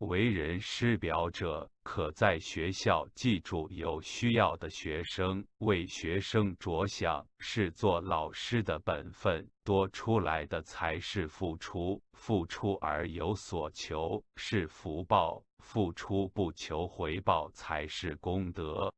为人师表者可在学校记住有需要的学生为学生着想是做老师的本分多出来的才是付出付出而有所求是福报付出不求回报才是功德。